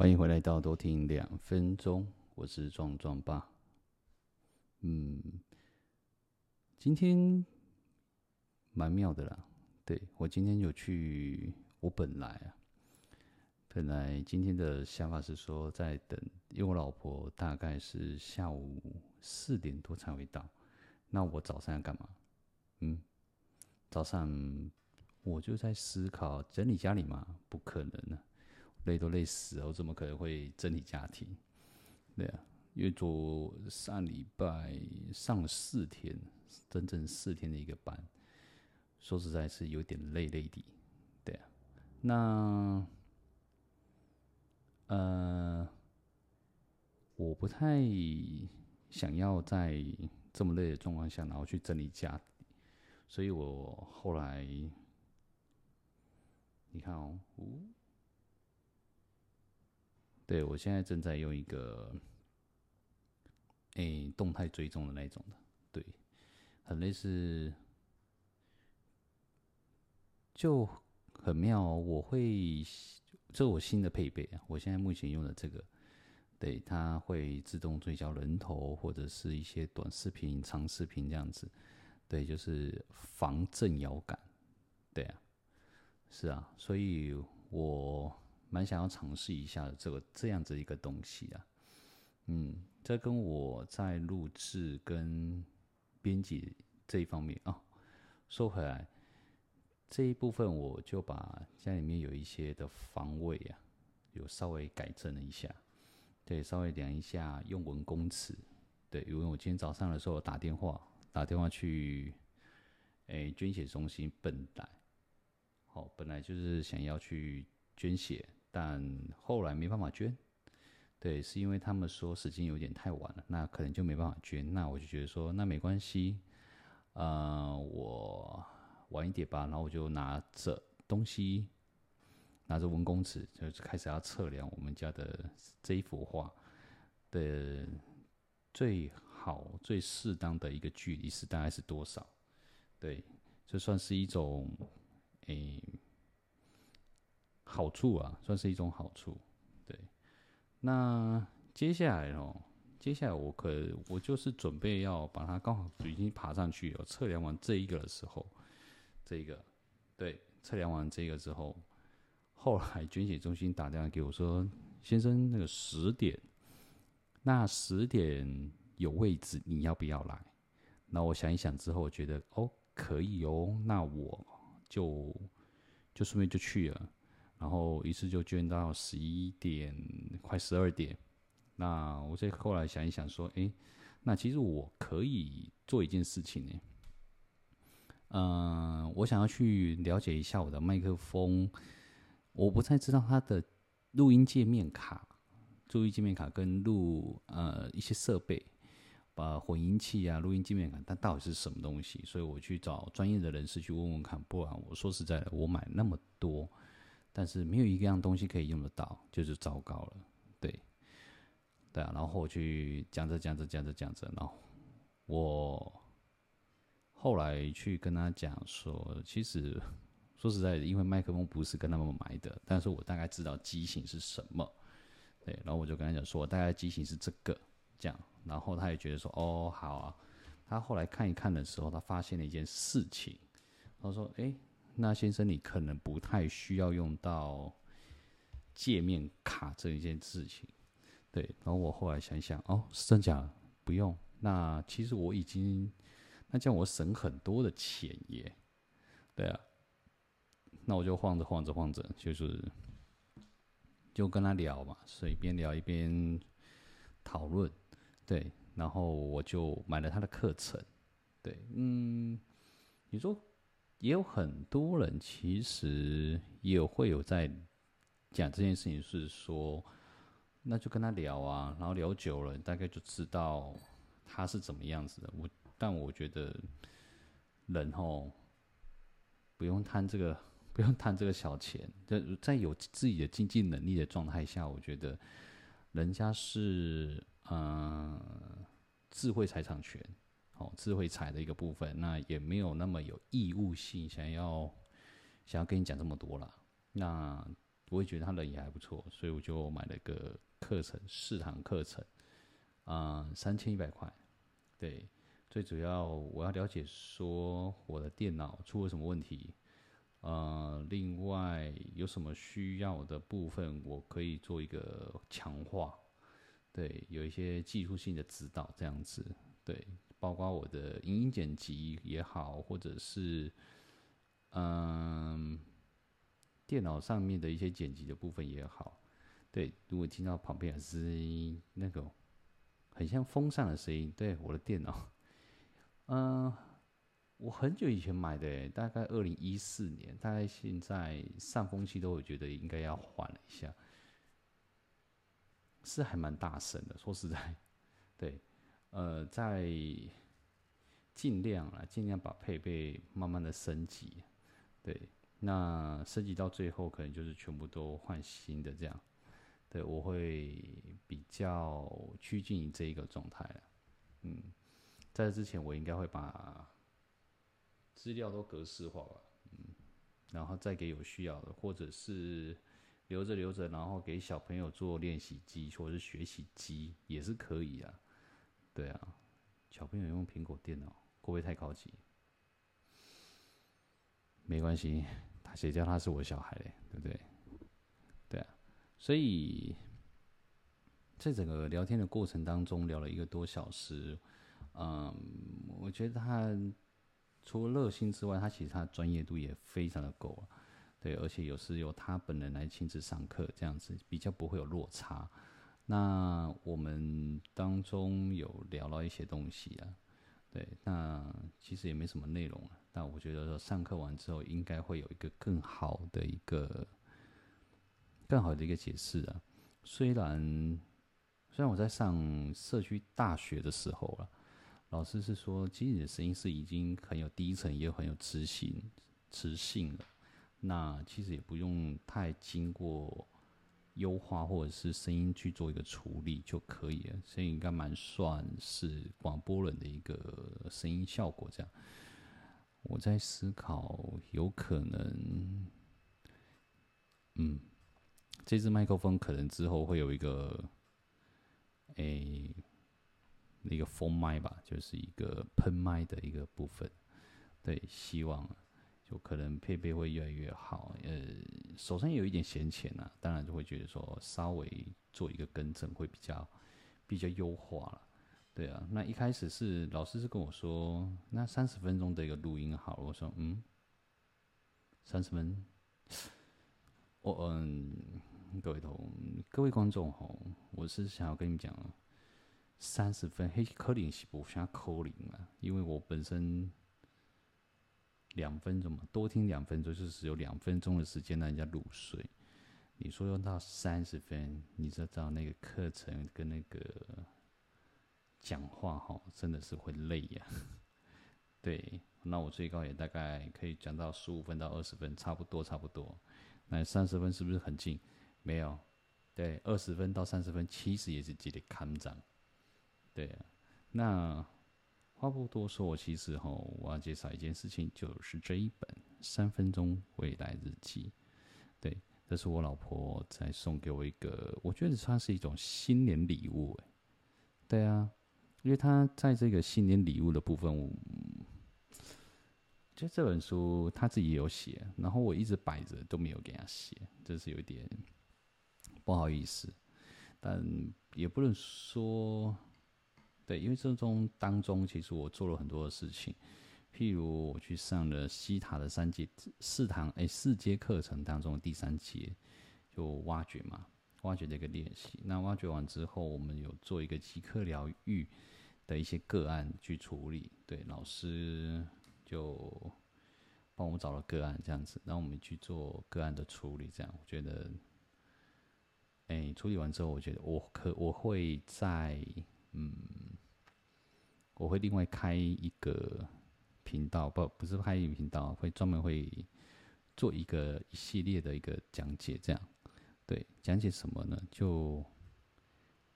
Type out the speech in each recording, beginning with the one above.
欢迎回来到多听两分钟，我是壮壮爸。嗯，今天蛮妙的啦。对，我今天有去，我本来啊，本来今天的想法是说在等，因为我老婆大概是下午四点多才会到。那我早上要干嘛？嗯，早上我就在思考整理家里嘛，不可能呢、啊。累都累死了，我怎么可能会整理家庭？对啊，因为昨上礼拜上了四天，整整四天的一个班，说实在是有点累累的。对啊，那呃，我不太想要在这么累的状况下，然后去整理家，所以我后来，你看哦，对，我现在正在用一个，诶、动态追踪的那种的，对，很类似，就很妙哦。我会，这我新的配备啊。我现在目前用的这个，对，它会自动追焦人头或者是一些短视频、长视频这样子，对，就是防震摇杆，对啊，是啊，所以我。蛮想要尝试一下这个这样子一个东西啊，嗯，这跟我在录制跟编辑这一方面啊、说回来这一部分，我就把家里面有一些的方位啊，有稍微改正了一下，对，稍微量一下用文公尺，对，因为我今天早上的时候打电话打电话去，诶，捐血中心笨蛋，好，本来就是想要去捐血。但后来没办法捐，对，是因为他们说时间有点太晚了，那可能就没办法捐。那我就觉得说，那没关系，呃，我晚一点吧。然后我就拿着东西，拿着文公尺，就开始要测量我们家的这一幅画的最好、最适当的一个距离是大概是多少？对，这算是一种，诶、好处啊，算是一种好处，对。那接下来哦，接下来我可我就是准备要把它刚好已经爬上去了，测量完这一个的时候，这个，对，测量完这个之后，后来捐血中心打电话给我说：“先生，那个十点，那十点有位置，你要不要来？”那我想一想之后，我觉得哦，可以哦，那我就就顺便就去了。然后一次就捐到十一点，快十二点。那我再后来想一想，说，哎，那其实我可以做一件事情呢。嗯，我想要去了解一下我的麦克风。我不太知道它的录音界面卡、录音界面卡跟录呃一些设备，把混音器啊、录音界面卡，它到底是什么东西？所以我去找专业的人士去问问看。不然我说实在的，我买那么多。但是没有一个样东西可以用得到，就是糟糕了，对，对啊。然后我去讲着讲着讲着讲着，然后我后来去跟他讲说，其实说实在的，因为麦克风不是跟他们买的，但是我大概知道机型是什么，对。然后我就跟他讲说，我大概机型是这个，这样。然后他也觉得说，哦，好啊。他后来看一看的时候，他发现了一件事情，他说，哎。那先生，你可能不太需要用到界面卡这一件事情，对。然后我后来想想，哦，是真假？不用。那其实我已经，那这样我省很多的钱耶。对啊。那我就晃着晃着晃着，就是就跟他聊嘛，所以边聊一边讨论，对。然后我就买了他的课程，对，嗯，你说。也有很多人其实也会有在讲这件事情，是说，那就跟他聊啊，然后聊久了，大概就知道他是怎么样子的。我但我觉得人吼不用贪这个，不用贪这个小钱，在在有自己的经济能力的状态下，我觉得人家是嗯、智慧财产权。哦，智慧财的一个部分，那也没有那么有义务性，想要想要跟你讲这么多了。那我也觉得他人也还不错，所以我就买了一个课程，四堂课程，啊、呃，三千一百块。对，最主要我要了解说我的电脑出了什么问题，呃，另外有什么需要的部分，我可以做一个强化。对，有一些技术性的指导这样子。对，包括我的影音剪辑也好，或者是嗯，电脑上面的一些剪辑的部分也好。对，如果听到旁边的声音，那个。很像风扇的声音，对我的电脑，嗯、我很久以前买的，大概二零一四年，大概现在上风期都会觉得应该要换了一下，是还蛮大声的，说实在，对，呃，在尽量啊，尽量把配备慢慢的升级，对，那升级到最后可能就是全部都换新的这样。对，我会比较趋近于这一个状态了。嗯，在这之前，我应该会把资料都格式化吧。嗯，然后再给有需要的，或者是留着留着，然后给小朋友做练习机或者是学习机也是可以啊。对啊，小朋友用苹果电脑会不会太高级？没关系，他谁叫他是我小孩嘞，对不对？对啊所以，在整个聊天的过程当中，聊了一个多小时，嗯，我觉得他除了热心之外，他其实他的专业度也非常的够，对，而且有时由他本人来亲自上课，这样子比较不会有落差。那我们当中有聊到一些东西啊，对，那其实也没什么内容，但我觉得说上课完之后，应该会有一个更好的一个。更好的一个解释啊，虽然虽然我在上社区大学的时候了，老师是说，其实你的声音是已经很有低沉，也很有磁性、磁性了。那其实也不用太经过优化或者是声音去做一个处理就可以了，所以应该蛮算是广播人的一个声音效果。这样，我在思考，有可能，嗯。这支麦克风可能之后会有一个，诶、欸，一个封麦吧，就是一个喷麦的一个部分。对，希望就可能配备会越来越好。呃，手上有一点闲钱呐，当然就会觉得说稍微做一个更正会比较比较优化了。对啊，那一开始是老师是跟我说，那三十分钟的一个录音好，我说嗯，三十分，我嗯。各位同各位观众吼，我是想要跟你们讲，三十分黑可能是不想扣零了，因为我本身两分钟嘛，多听两分钟就是有两分钟的时间让人家入睡。你说用到三十分，你知道那个课程跟那个讲话吼，真的是会累呀。对，那我最高也大概可以讲到十五分到二十分，差不多差不多。那三十分是不是很近？没有，对，二十分到三十分，其实也是几得看涨，对啊。那话不多说，我其实哈，我要介绍一件事情，就是这一本《三分钟未来日记》。对，这是我老婆在送给我一个，我觉得算是一种新年礼物。哎，对啊，因为他在这个新年礼物的部分，我就这本书他自己也有写，然后我一直摆着都没有给他写，这是有一点。不好意思，但也不能说对，因为这种当中，其实我做了很多的事情。譬如我去上了西塔的三节四堂哎四节课程当中的第三节，就挖掘嘛，挖掘的一个练习。那挖掘完之后，我们有做一个即刻疗愈的一些个案去处理。对，老师就帮我找了个案这样子，然后我们去做个案的处理。这样，我觉得。哎、处理完之后，我觉得我可我会在嗯，我会另外开一个频道，不不是开一个频道，会专门会做一个一系列的一个讲解，这样对，讲解什么呢？就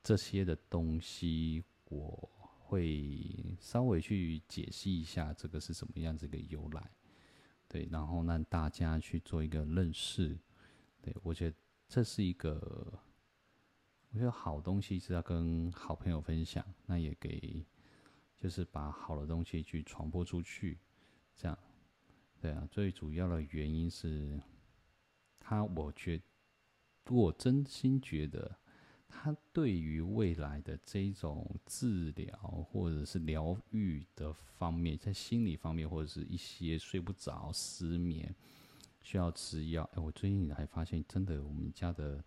这些的东西，我会稍微去解析一下这个是什么样子一个由来，对，然后让大家去做一个认识。对，我觉得这是一个，我觉得好东西是要跟好朋友分享，那也给，就是把好的东西去传播出去，这样，对啊，最主要的原因是，他我觉，我真心觉得。他对于未来的这种治疗或者是疗愈的方面，在心理方面或者是一些睡不着、失眠需要吃药。哎，我最近还发现，真的，我们家的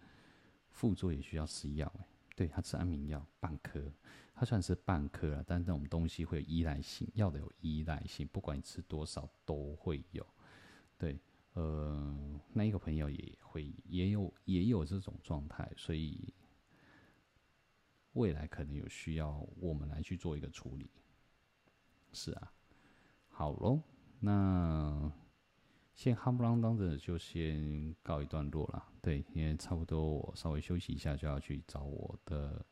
副座也需要吃药。哎，对，他吃安眠药半颗，它算是半颗了，但是这种东西会有依赖性，药的有依赖性，不管你吃多少都会有。对，呃，那一个朋友也会也有也有这种状态，所以。未来可能有需要，我们来去做一个处理。是啊，好喽，那先夯不啷当的就先告一段落了。对，因为差不多我稍微休息一下，就要去找我的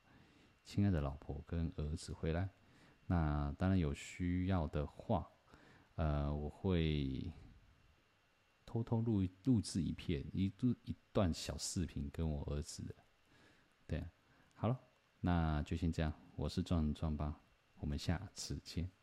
亲爱的老婆跟儿子回来。那当然有需要的话，呃，我会偷偷录录制一片一录一段小视频跟我儿子的。对，好了。那就先这样，我是壮壮吧，我们下次见。